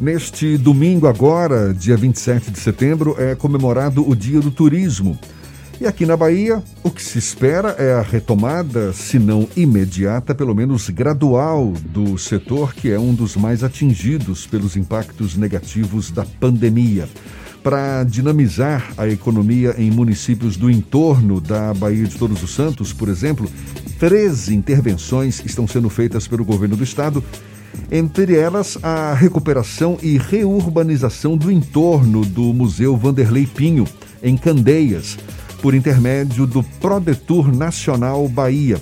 Neste domingo, agora, dia 27 de setembro, é comemorado o Dia do Turismo. E aqui na Bahia, o que se espera é a retomada, se não imediata, pelo menos gradual, do setor que é um dos mais atingidos pelos impactos negativos da pandemia. Para dinamizar a economia em municípios do entorno da Bahia de Todos os Santos, por exemplo, 13 intervenções estão sendo feitas pelo governo do estado entre elas a recuperação e reurbanização do entorno do Museu Vanderlei Pinho, em Candeias, por intermédio do Prodetur Nacional Bahia.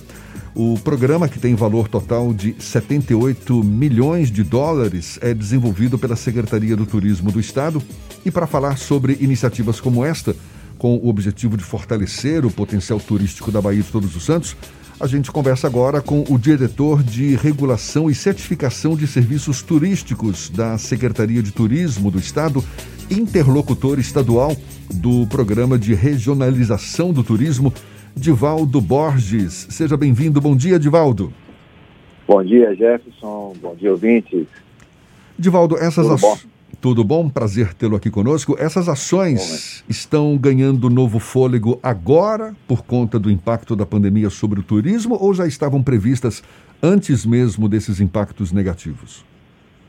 O programa, que tem valor total de 78 milhões de dólares, é desenvolvido pela Secretaria do Turismo do Estado. E para falar sobre iniciativas como esta, com o objetivo de fortalecer o potencial turístico da Bahia de Todos os Santos, a gente conversa agora com o diretor de Regulação e Certificação de Serviços Turísticos da Secretaria de Turismo do Estado, interlocutor estadual do Programa de Regionalização do Turismo, Divaldo Borges. Seja bem-vindo. Bom dia, Divaldo. Bom dia, Jefferson. Bom dia, ouvintes. Divaldo, essas ações. Tudo bom? Prazer tê-lo aqui conosco. Essas ações bom, estão ganhando novo fôlego agora por conta do impacto da pandemia sobre o turismo ou já estavam previstas antes mesmo desses impactos negativos?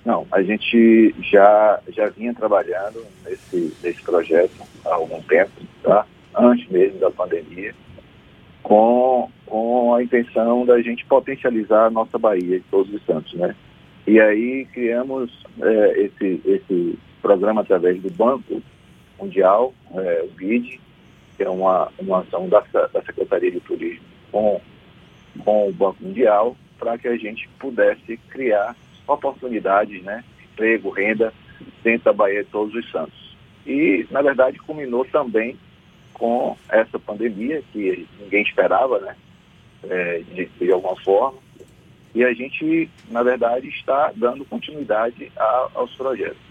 Não, a gente já, já vinha trabalhando nesse, nesse projeto há algum tempo, tá? antes mesmo da pandemia, com, com a intenção da gente potencializar a nossa Bahia de Todos os Santos, né? E aí criamos é, esse, esse programa através do Banco Mundial, é, o BID, que é uma, uma ação da, da Secretaria de Turismo com, com o Banco Mundial, para que a gente pudesse criar oportunidades, né, emprego, renda, dentro da Bahia de Todos os Santos. E, na verdade, culminou também com essa pandemia, que ninguém esperava, né, é, de, de alguma forma, e a gente, na verdade, está dando continuidade a, aos projetos.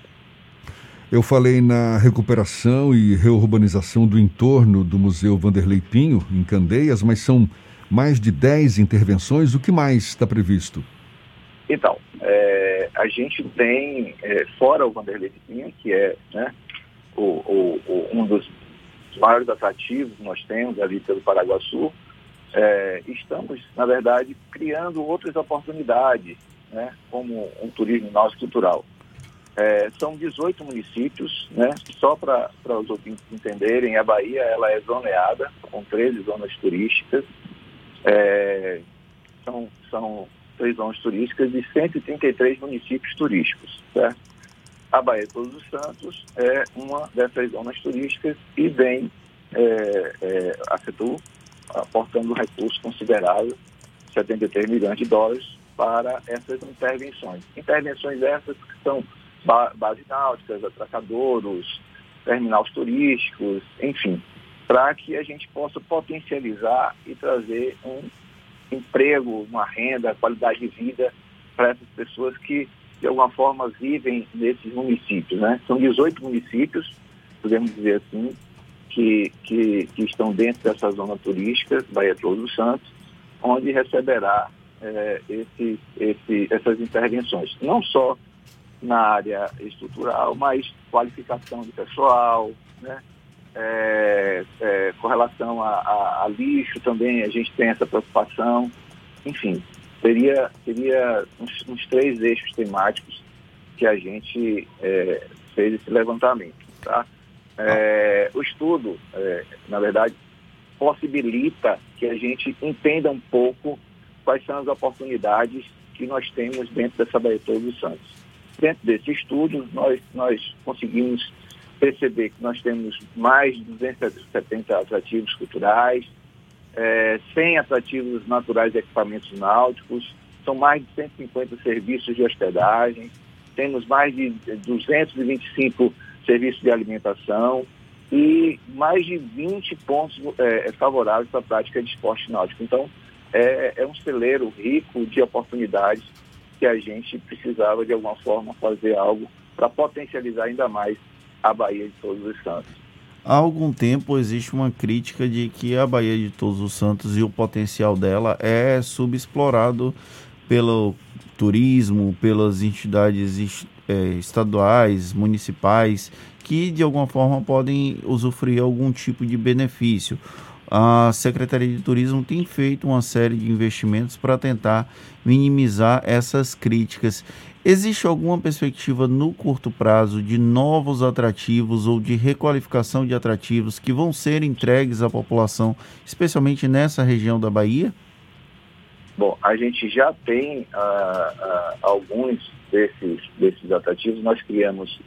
Eu falei na recuperação e reurbanização do entorno do Museu Vanderlei Pinho, em Candeias, mas são mais de 10 intervenções. O que mais está previsto? Então, é, a gente tem, é, fora o Vanderlei Pinho, que é né, o, o, o, um dos maiores atrativos que nós temos ali pelo Paraguaçu, é, estamos, na verdade, criando outras oportunidades, né, como um turismo náutico cultural. É, são 18 municípios, né, só para os ouvintes entenderem, a Bahia ela é zoneada, com 13 zonas turísticas, é, são, são três zonas turísticas e 133 municípios turísticos. Certo? A Bahia Todos os Santos é uma dessas zonas turísticas e vem é, é, a CETU aportando um recurso considerável, 73 milhões de dólares, para essas intervenções. Intervenções essas que são bases náuticas, atracadouros, terminais turísticos, enfim, para que a gente possa potencializar e trazer um emprego, uma renda, qualidade de vida para essas pessoas que, de alguma forma, vivem nesses municípios. Né? São 18 municípios, podemos dizer assim, que, que, que estão dentro dessa zona turística, Bahia Todos os Santos, onde receberá é, esse, esse, essas intervenções. Não só na área estrutural, mas qualificação de pessoal, né? É, é, com relação a, a, a, lixo também, a gente tem essa preocupação. Enfim, seria, seria uns, uns três eixos temáticos que a gente fez esse levantamento. Tá? É, o estudo, é, na verdade, possibilita que a gente entenda um pouco quais são as oportunidades que nós temos dentro dessa Bahia Todos os Santos. Dentro desse estudo, nós, nós conseguimos perceber que nós temos mais de 270 atrativos culturais, é, 100 atrativos naturais e equipamentos náuticos, são mais de 150 serviços de hospedagem, temos mais de 225 serviço de alimentação e mais de 20 pontos é, favoráveis para a prática de esporte náutico. Então, é, é um celeiro rico de oportunidades que a gente precisava, de alguma forma, fazer algo para potencializar ainda mais a Bahia de Todos os Santos. Há algum tempo existe uma crítica de que a Bahia de Todos os Santos e o potencial dela é subexplorado pelo turismo, pelas entidades é, estaduais, municipais, que de alguma forma podem usufruir algum tipo de benefício. A Secretaria de Turismo tem feito uma série de investimentos para tentar minimizar essas críticas. Existe alguma perspectiva no curto prazo de novos atrativos ou de requalificação de atrativos que vão ser entregues à população, especialmente nessa região da Bahia? Bom, a gente já tem uh, uh, alguns desses, desses atrativos. Nós criamos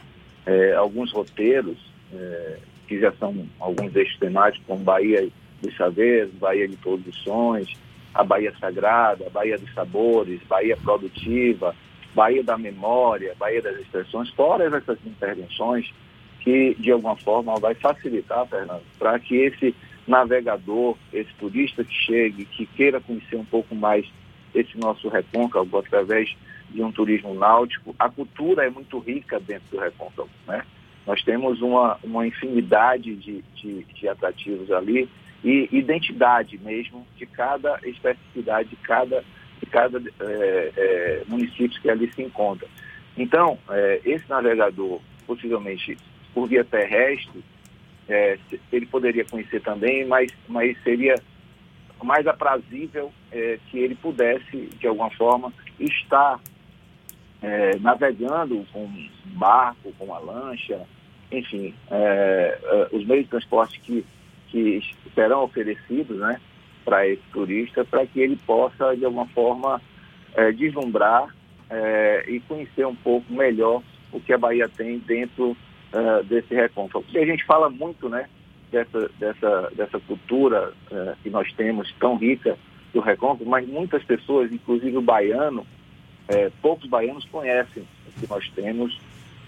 uh, alguns roteiros eh, que já são alguns eixos temáticos, como Bahia dos Saveiros, Bahia de Sonhos, a Bahia Sagrada, a Bahia dos Sabores, Bahia Produtiva, Bahia da Memória, Bahia das Expressões, todas essas intervenções que, de alguma forma, vai facilitar, Fernando, para que esse navegador, esse turista que chegue, que queira conhecer um pouco mais esse nosso recôncavo através de um turismo náutico, a cultura é muito rica dentro do recôncavo, né? Nós temos uma, uma infinidade de, de, de atrativos ali e identidade mesmo de cada especificidade de cada, de cada é, é, município que ali se encontra. Então, é, esse navegador, possivelmente por via terrestre, ele poderia conhecer também, mas, mas seria mais aprazível que ele pudesse, de alguma forma, estar é, navegando com um barco, com uma lancha, enfim, é, é, os meios de transporte que, que serão oferecidos né, para esse turista, para que ele possa, de alguma forma, é, deslumbrar e conhecer um pouco melhor o que a Bahia tem dentro uh, desse recôncavo. Porque a gente fala muito né, dessa, dessa, dessa cultura que nós temos tão rica do recôncavo, mas muitas pessoas, inclusive o baiano, uh, poucos baianos conhecem o que nós temos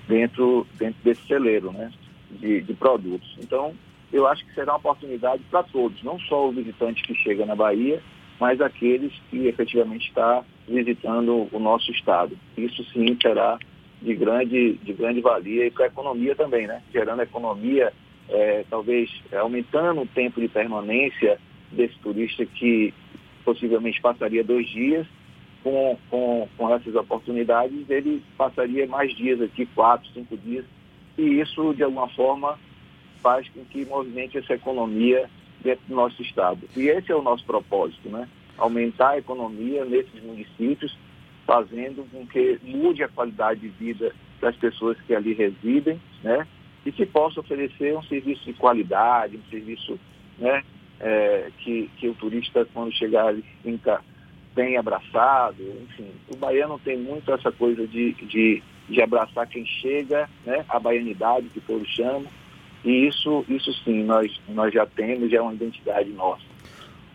dentro, dentro desse celeiro né, de, de produtos. Então, eu acho que será uma oportunidade para todos, não só o visitante que chega na Bahia, mas aqueles que efetivamente está visitando o nosso estado. Isso sim será de grande, de grande valia e para a economia também, né? Gerando economia, é, talvez aumentando o tempo de permanência desse turista que possivelmente passaria dois dias, com, com, com essas oportunidades, ele passaria mais dias aqui, quatro, cinco dias, e isso, de alguma forma, faz com que movimente essa economia dentro do nosso estado. E esse é o nosso propósito, né? Aumentar a economia nesses municípios fazendo com que mude a qualidade de vida das pessoas que ali residem, né? E que possa oferecer um serviço de qualidade, um serviço, né? É, que, que o turista, quando chegar ali, fica bem abraçado, enfim. O baiano tem muito essa coisa de, de, de abraçar quem chega, né? A baianidade, que todos chamam. E isso, isso sim, nós, nós já temos, já é uma identidade nossa.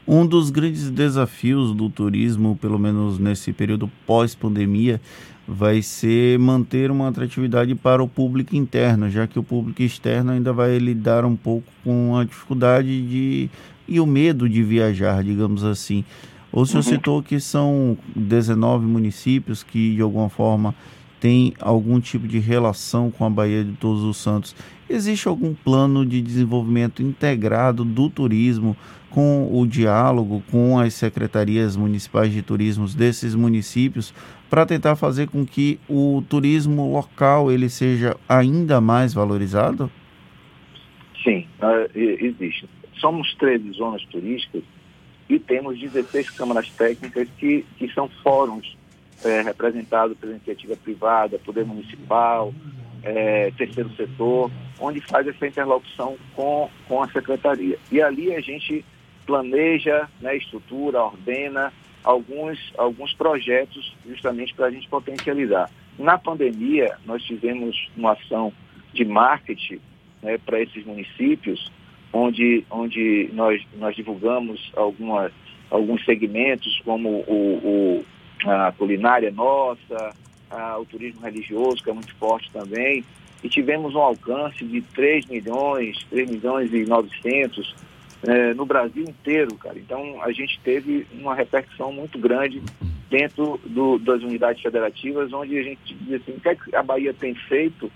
Um dos grandes desafios do turismo, pelo menos nesse período pós-pandemia, vai ser manter uma atratividade para o público interno, já que o público externo ainda vai lidar um pouco com a dificuldade de e o medo de viajar, digamos assim. O senhor uhum. citou que são 19 municípios que de alguma forma têm algum tipo de relação com a Baía de Todos os Santos. Existe algum plano de desenvolvimento integrado do turismo com o diálogo com as secretarias municipais de turismo desses municípios para tentar fazer com que o turismo local ele seja ainda mais valorizado? Sim, uh, existe. Somos 13 zonas turísticas e temos 16 câmaras técnicas que, que são fóruns é, representados pela iniciativa privada, poder municipal, é, terceiro setor, onde faz essa interlocução com, com a secretaria. E ali a gente planeja, né, estrutura, ordena alguns, alguns projetos justamente para a gente potencializar. Na pandemia, nós tivemos uma ação de marketing né, para esses municípios, onde, onde nós, nós divulgamos algumas, alguns segmentos, como o, o a culinária nossa, a, o turismo religioso, que é muito forte também, e tivemos um alcance de 3 milhões, 3 milhões e 900 é, no Brasil inteiro, cara. Então a gente teve uma repercussão muito grande dentro do, das unidades federativas, onde a gente diz assim, o que, é que a Bahia tem feito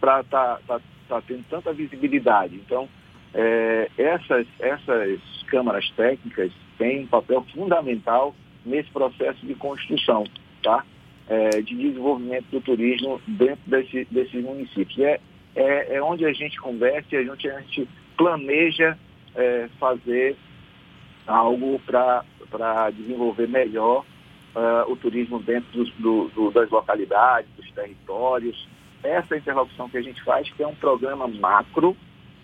para estar tá, tá, tá tendo tanta visibilidade. Então, é, essas, essas câmaras técnicas têm um papel fundamental nesse processo de construção, tá? é, de desenvolvimento do turismo dentro desse, desses municípios. É, é, é, onde a gente conversa e a gente, a gente planeja é, fazer algo para desenvolver melhor uh, o turismo dentro dos, do, do, das localidades, dos territórios. Essa interlocução que a gente faz, que é um programa macro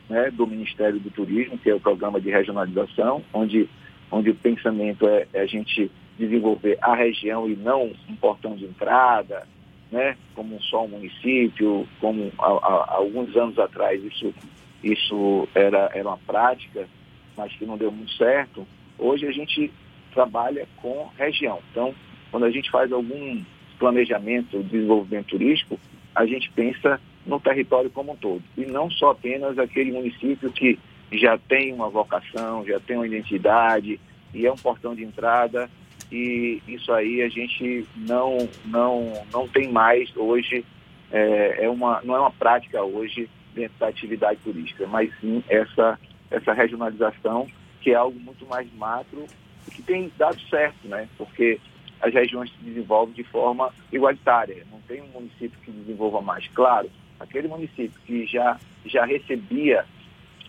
né, do Ministério do Turismo, que é o programa de regionalização, onde, onde o pensamento é, é a gente desenvolver a região e não um portão de entrada, né, como só um município, como alguns anos atrás isso, isso era, era uma prática, mas que não deu muito certo. Hoje a gente trabalha com região. Então, quando a gente faz algum planejamento de desenvolvimento turístico, a gente pensa no território como um todo. E não só apenas aquele município que já tem uma vocação, já tem uma identidade e é um portão de entrada e isso aí a gente não, não, não tem mais hoje, é, é uma, não é uma prática hoje dentro da atividade turística, mas sim essa, essa regionalização que é algo muito mais macro que tem dado certo, né? Porque as regiões se desenvolvem de forma igualitária. Não tem um município que desenvolva mais. Claro, aquele município que já, já recebia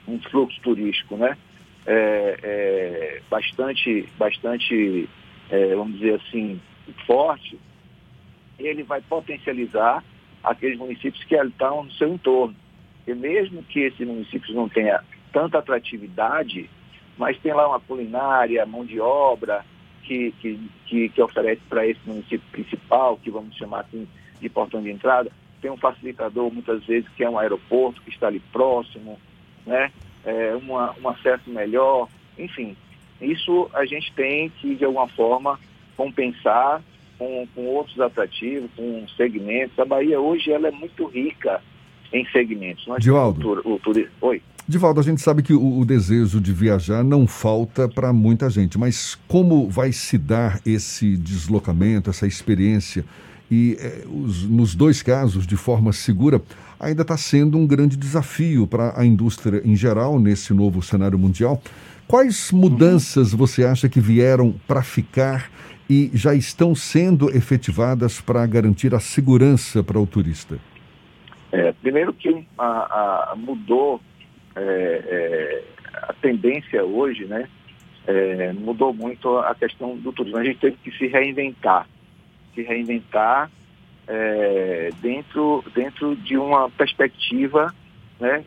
um fluxo turístico, né? É, é, bastante, bastante é, vamos dizer assim, forte, ele vai potencializar aqueles municípios que estão no seu entorno. E mesmo que esses municípios não tenham tanta atratividade, mas tem lá uma culinária, mão de obra, que, que, que, que oferece para esse município principal, que vamos chamar assim de portão de entrada, tem um facilitador muitas vezes que é um aeroporto que está ali próximo, né? É, uma, um acesso melhor, enfim, isso a gente tem que, de alguma forma, compensar com, com outros atrativos, com segmentos. A Bahia hoje ela é muito rica em segmentos. Nós Divaldo. O, o, Oi. Divaldo, a gente sabe que o, o desejo de viajar não falta para muita gente, mas como vai se dar esse deslocamento, essa experiência? E eh, os, nos dois casos, de forma segura, ainda está sendo um grande desafio para a indústria em geral, nesse novo cenário mundial. Quais mudanças você acha que vieram para ficar e já estão sendo efetivadas para garantir a segurança para o turista? É, primeiro que a, a mudou é, é, a tendência hoje, né? É, mudou muito a questão do turismo. A gente teve que se reinventar, se reinventar é, dentro, dentro de uma perspectiva né,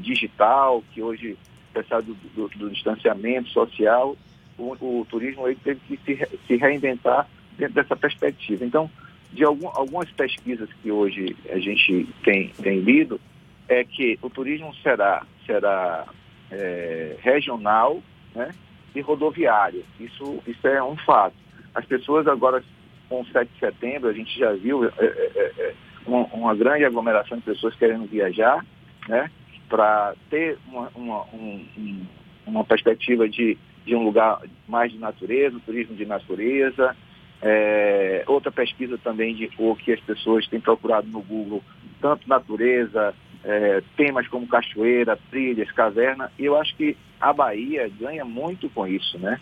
digital que hoje apesar do, do, do distanciamento social, o, o, turismo ele teve que se, se reinventar dentro dessa perspectiva. Então, de algum, algumas pesquisas que hoje a gente tem, tem lido, é que o turismo será, será é, regional né, e rodoviário. Isso, isso é um fato. As pessoas agora, com o 7 de setembro, a gente já viu é, é, é, é uma, uma, grande aglomeração de pessoas querendo viajar, né? para ter uma, uma, um, uma perspectiva de, de um lugar mais de natureza, turismo de natureza. É, outra pesquisa também indicou que as pessoas têm procurado no Google tanto natureza, é, temas como cachoeira, trilhas, caverna, e eu acho que a Bahia ganha muito com isso, né?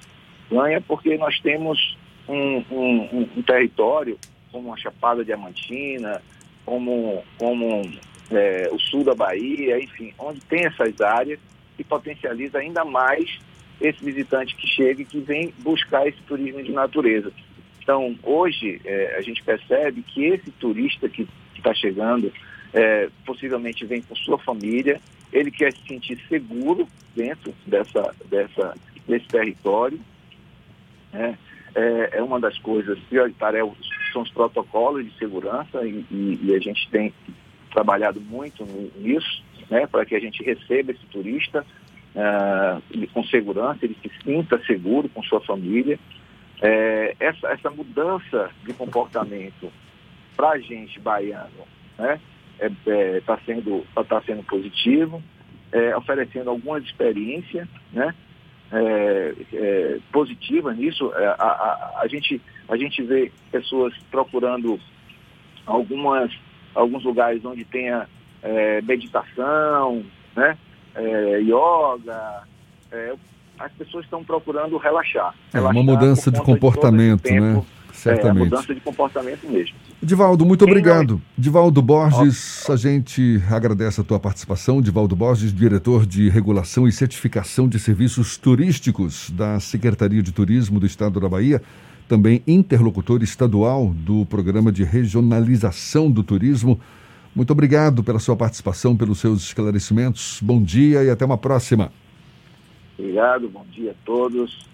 Ganha porque nós temos um, um, um território como a Chapada Diamantina, como, como é, o sul da Bahia, enfim, onde tem essas áreas e potencializa ainda mais esse visitante que chega e que vem buscar esse turismo de natureza. Então, hoje, é, a gente percebe que esse turista que está chegando, é, possivelmente vem com sua família, ele quer se sentir seguro dentro dessa, dessa, desse território. Né? É, é, uma das coisas prioritárias, são os protocolos de segurança e, e, e a gente tem trabalhado muito nisso, né, para que a gente receba esse turista uh, com segurança, ele se sinta seguro com sua família. É, essa, essa mudança de comportamento para a gente baiano né, está é, é, tá sendo, tá sendo positivo, é, oferecendo algumas experiências né, é, é, positivas nisso. É, a, a, a, gente, a gente vê pessoas procurando algumas alguns lugares onde tenha é, meditação, né? É, yoga. É, as pessoas estão procurando relaxar. É uma mudança de comportamento, de né? Certamente. É, mudança de comportamento mesmo. Divaldo, muito obrigado. Divaldo Borges, a gente agradece a tua participação. Divaldo Borges, diretor de regulação e certificação de serviços turísticos da Secretaria de Turismo do Estado da Bahia, também interlocutor estadual do programa de regionalização do turismo. Muito obrigado pela sua participação, pelos seus esclarecimentos. Bom dia e até uma próxima. Obrigado, bom dia a todos.